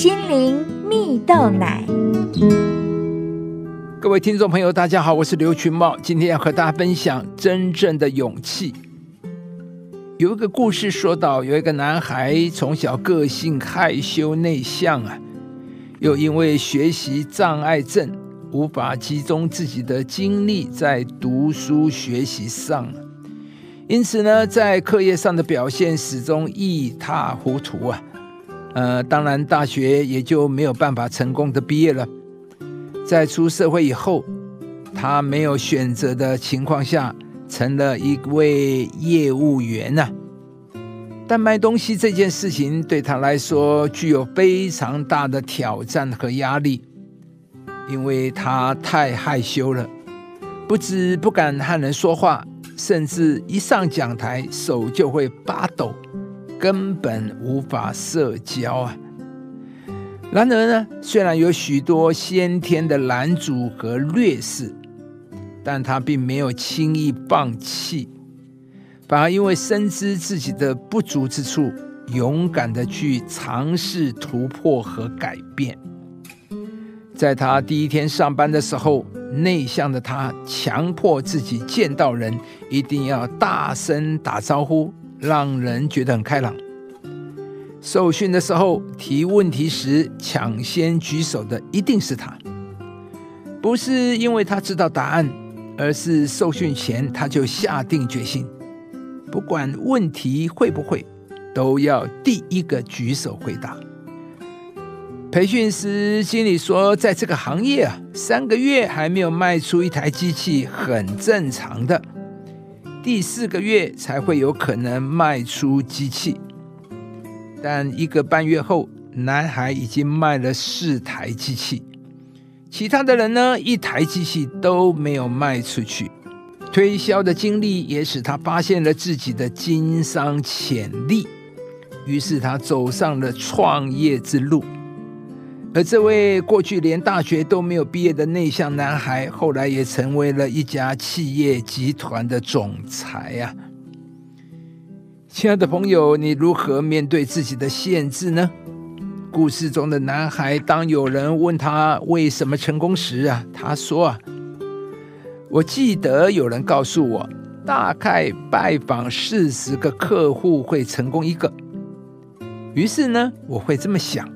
心灵蜜豆奶。各位听众朋友，大家好，我是刘群茂，今天要和大家分享真正的勇气。有一个故事说到，有一个男孩从小个性害羞内向啊，又因为学习障碍症，无法集中自己的精力在读书学习上，因此呢，在课业上的表现始终一塌糊涂啊。呃，当然大学也就没有办法成功的毕业了。在出社会以后，他没有选择的情况下，成了一位业务员呐。但卖东西这件事情对他来说具有非常大的挑战和压力，因为他太害羞了，不止不敢和人说话，甚至一上讲台手就会发抖，根本无法社交啊。然而呢，虽然有许多先天的拦阻和劣势，但他并没有轻易放弃，反而因为深知自己的不足之处，勇敢的去尝试突破和改变。在他第一天上班的时候，内向的他强迫自己见到人一定要大声打招呼，让人觉得很开朗。受训的时候，提问题时抢先举手的一定是他，不是因为他知道答案，而是受训前他就下定决心，不管问题会不会，都要第一个举手回答。培训师，经理说，在这个行业啊，三个月还没有卖出一台机器很正常的，第四个月才会有可能卖出机器。但一个半月后，男孩已经卖了四台机器，其他的人呢，一台机器都没有卖出去。推销的经历也使他发现了自己的经商潜力，于是他走上了创业之路。而这位过去连大学都没有毕业的内向男孩，后来也成为了一家企业集团的总裁呀。亲爱的朋友，你如何面对自己的限制呢？故事中的男孩，当有人问他为什么成功时啊，他说啊：“我记得有人告诉我，大概拜访四十个客户会成功一个。于是呢，我会这么想：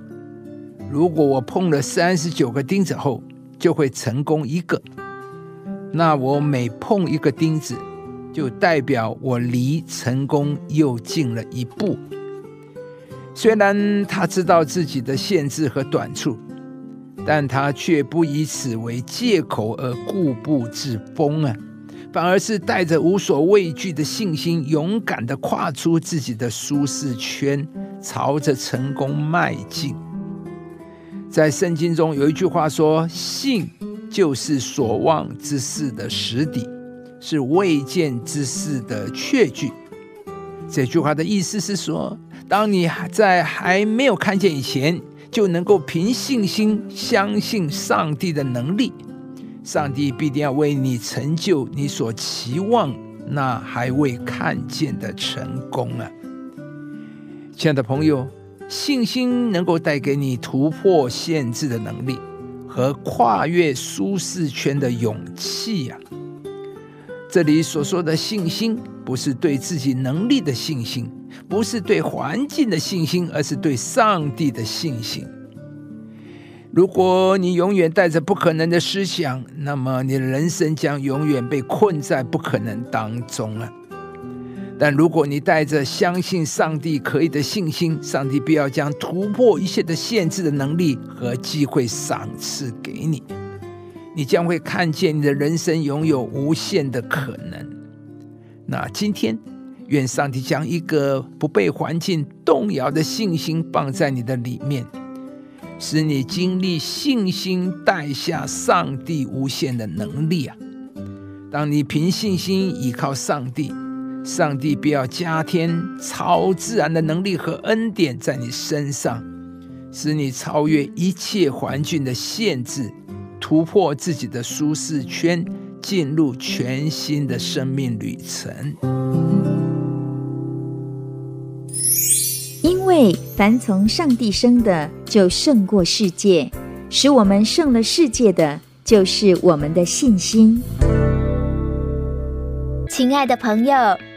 如果我碰了三十九个钉子后，就会成功一个。那我每碰一个钉子。”就代表我离成功又近了一步。虽然他知道自己的限制和短处，但他却不以此为借口而固步自封啊，反而是带着无所畏惧的信心，勇敢的跨出自己的舒适圈，朝着成功迈进。在圣经中有一句话说：“信就是所望之事的实底。”是未见之事的确据。这句话的意思是说，当你在还没有看见以前，就能够凭信心相信上帝的能力，上帝必定要为你成就你所期望那还未看见的成功啊！亲爱的朋友，信心能够带给你突破限制的能力和跨越舒适圈的勇气呀！这里所说的信心，不是对自己能力的信心，不是对环境的信心，而是对上帝的信心。如果你永远带着不可能的思想，那么你的人生将永远被困在不可能当中了。但如果你带着相信上帝可以的信心，上帝必要将突破一切的限制的能力和机会赏赐给你。你将会看见你的人生拥有无限的可能。那今天，愿上帝将一个不被环境动摇的信心放在你的里面，使你经历信心带下上帝无限的能力啊！当你凭信心依靠上帝，上帝必要加添超自然的能力和恩典在你身上，使你超越一切环境的限制。突破自己的舒适圈，进入全新的生命旅程。因为凡从上帝生的，就胜过世界；使我们胜了世界的，就是我们的信心。亲爱的朋友，